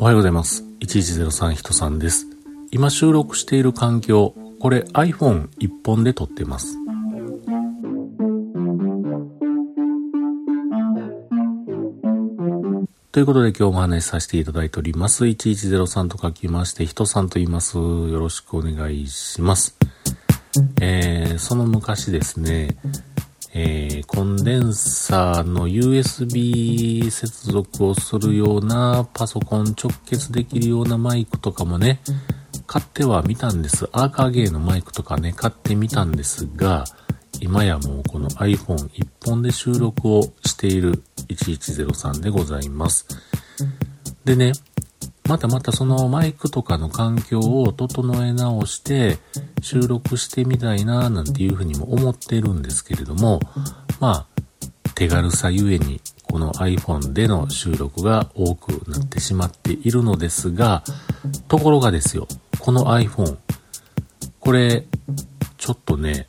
おはようございます。1103人さんです。今収録している環境、これ iPhone 一本で撮ってます。ということで今日もお話しさせていただいております。1103と書きまして、人さんと言います。よろしくお願いします。えー、その昔ですね、えー、コンデンサーの USB 接続をするようなパソコン直結できるようなマイクとかもね、買ってはみたんです。アーカーゲーのマイクとかね、買ってみたんですが、今やもうこの iPhone 一本で収録をしている1103でございます。でね、またまたそのマイクとかの環境を整え直して収録してみたいななんていうふうにも思ってるんですけれども、まあ、手軽さゆえにこの iPhone での収録が多くなってしまっているのですが、ところがですよ、この iPhone、これ、ちょっとね、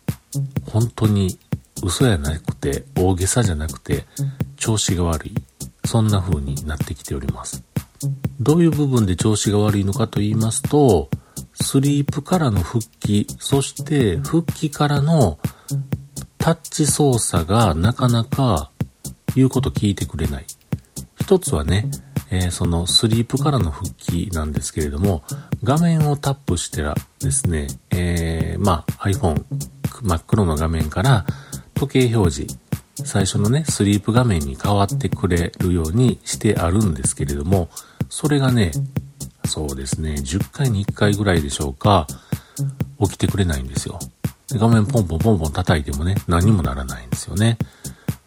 本当に嘘やなくて、大げさじゃなくて、調子が悪い。そんな風になってきております。どういう部分で調子が悪いのかと言いますと、スリープからの復帰、そして復帰からのタッチ操作がなかなか言うこと聞いてくれない。一つはね、えー、そのスリープからの復帰なんですけれども、画面をタップしてらですね、えー、まあ iPhone 真っ黒の画面から時計表示、最初のね、スリープ画面に変わってくれるようにしてあるんですけれども、それがね、そうですね、10回に1回ぐらいでしょうか、起きてくれないんですよ。で画面ポンポンポンポン叩いてもね、何にもならないんですよね。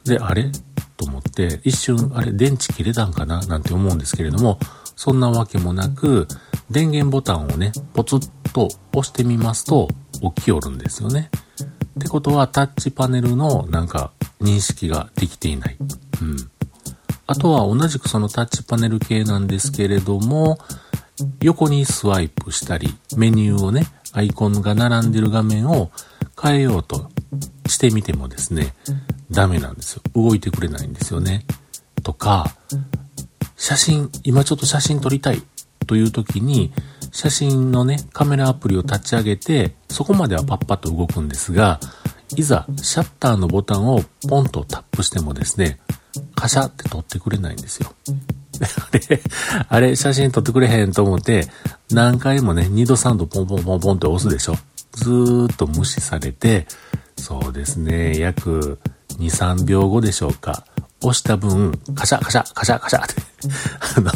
で、あれ？と思って、一瞬、あれ、電池切れたんかな？なんて思うんですけれども、そんなわけもなく、電源ボタンをね、ポツッと押してみますと、起きよるんですよね。ってことは、タッチパネルのなんか認識ができていない。うん。あとは同じくそのタッチパネル系なんですけれども、横にスワイプしたり、メニューをね、アイコンが並んでる画面を変えようとしてみてもですね、ダメなんですよ。動いてくれないんですよね。とか、写真、今ちょっと写真撮りたいという時に、写真のね、カメラアプリを立ち上げて、そこまではパッパッと動くんですが、いざシャッターのボタンをポンとタップしてもですね、カシャって撮ってくれないんですよ。あれ、あれ、写真撮ってくれへんと思って、何回もね、2度3度ポンポンポンポンって押すでしょ。ずーっと無視されて、そうですね、約2、3秒後でしょうか。押した分、カシャカシャカシャカシャって あの、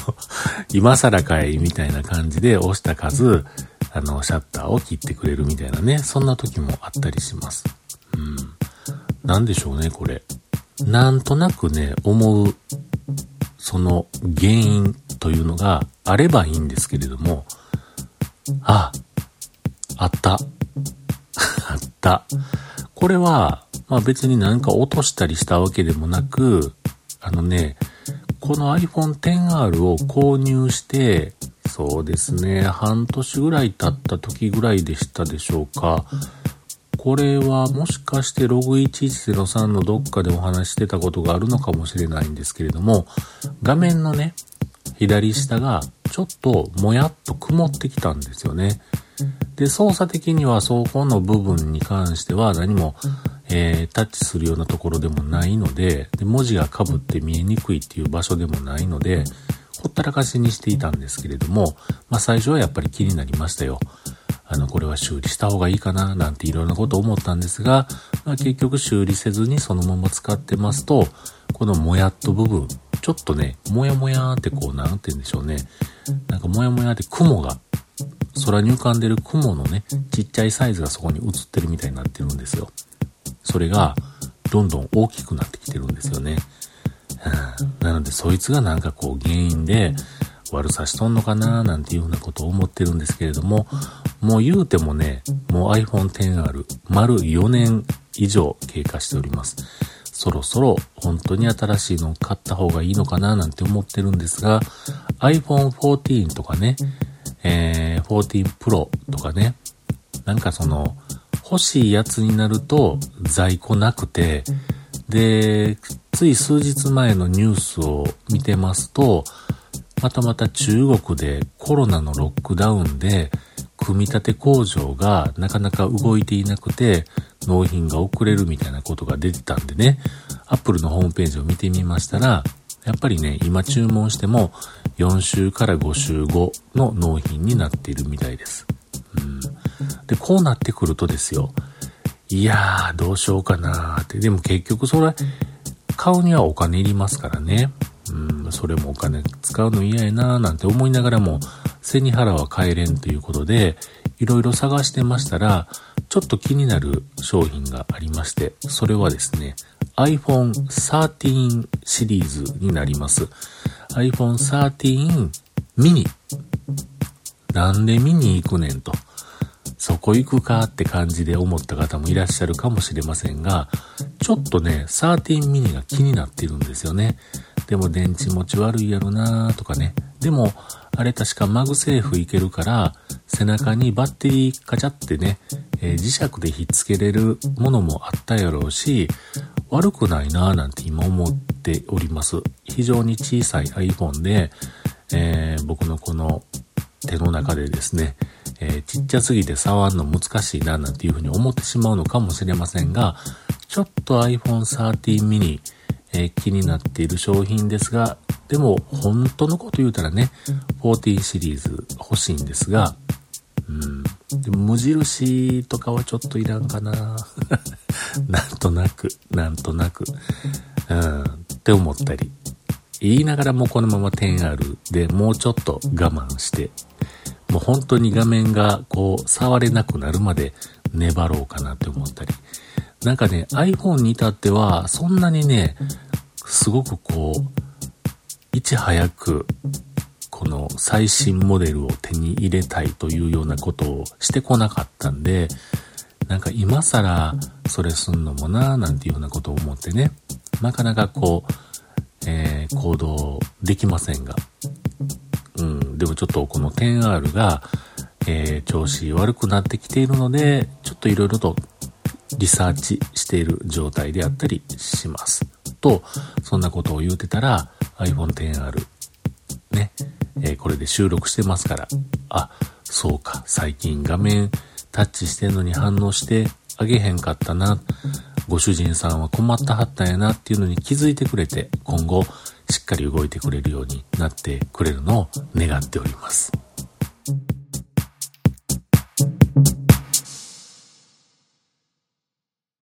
今更かいみたいな感じで押した数、あの、シャッターを切ってくれるみたいなね、そんな時もあったりします。うん。なんでしょうね、これ。なんとなくね、思う、その原因というのがあればいいんですけれども、あ、あった。あった。これは、まあ別に何か落としたりしたわけでもなく、あのね、この iPhone XR を購入して、そうですね、半年ぐらい経った時ぐらいでしたでしょうか。これはもしかしてログ1103のどっかでお話してたことがあるのかもしれないんですけれども、画面のね、左下がちょっともやっと曇ってきたんですよね。で、操作的にはそこの部分に関しては何も、えー、タッチするようなところでもないのでで、文字が被って見えにくいっていう場所でもないので、ほったらかしにしていたんですけれども、まあ最初はやっぱり気になりましたよ。あの、これは修理した方がいいかな、なんていろんなこと思ったんですが、まあ、結局修理せずにそのまま使ってますと、このもやっと部分、ちょっとね、もやもやってこう、なんて言うんでしょうね。なんかもやもやって雲が、空に浮かんでる雲のね、ちっちゃいサイズがそこに映ってるみたいになってるんですよ。それが、どんどん大きくなってきてるんですよね。なので、そいつがなんかこう原因で悪さしとんのかななんていうふうなことを思ってるんですけれども、もう言うてもね、もう iPhone XR 丸4年以上経過しております。そろそろ本当に新しいのを買った方がいいのかななんて思ってるんですが、iPhone 14とかね、えー、14 Pro とかね、なんかその、欲しいやつになると在庫なくて、で、つい数日前のニュースを見てますと、またまた中国でコロナのロックダウンで、組み立て工場がなかなか動いていなくて、納品が遅れるみたいなことが出てたんでね、アップルのホームページを見てみましたら、やっぱりね、今注文しても4週から5週後の納品になっているみたいです。うん。で、こうなってくるとですよ、いやー、どうしようかなーって。でも結局それ、買うにはお金いりますからね。うん、それもお金使うの嫌やなーなんて思いながらも、背に腹は帰れんということで、いろいろ探してましたら、ちょっと気になる商品がありまして、それはですね、iPhone 13シリーズになります。iPhone 13 mini。なんで見に行くねんと。そこ行くかって感じで思った方もいらっしゃるかもしれませんが、ちょっとね、13 mini が気になっているんですよね。でも電池持ち悪いやろなとかね。でも、あれ確か MagSafe いけるから、背中にバッテリーカチャってね、えー、磁石でひっつけれるものもあったやろうし、悪くないなぁなんて今思っております。非常に小さい iPhone で、えー、僕のこの手の中でですね、えー、ちっちゃすぎて触るの難しいななんていうふうに思ってしまうのかもしれませんが、ちょっと iPhone 13 mini、えー、気になっている商品ですが、でも本当のこと言うたらね、14シリーズ欲しいんですが、うん。でも無印とかはちょっといらんかな なんとなく、なんとなく、うん、って思ったり。言いながらもこのまま 10R でもうちょっと我慢して、もう本当に画面がこう触れなくなるまで粘ろうかなって思ったり。なんかね、iPhone に至ってはそんなにね、すごくこう、いち早くこの最新モデルを手に入れたいというようなことをしてこなかったんで、なんか今更それすんのもなーなんていうようなことを思ってね、なかなかこう、えー、行動できませんが、うん、でもちょっとこの 10R が、えー、調子悪くなってきているので、ちょっといろいろとリサーチしている状態であったりします。と、そんなことを言うてたら iPhone XR ね、えー、これで収録してますから、あ、そうか、最近画面タッチしてんのに反応してあげへんかったな。ご主人さんは困ったはったんやなっていうのに気づいてくれて、今後しっかり動いてくれるようになってくれるのを願っております。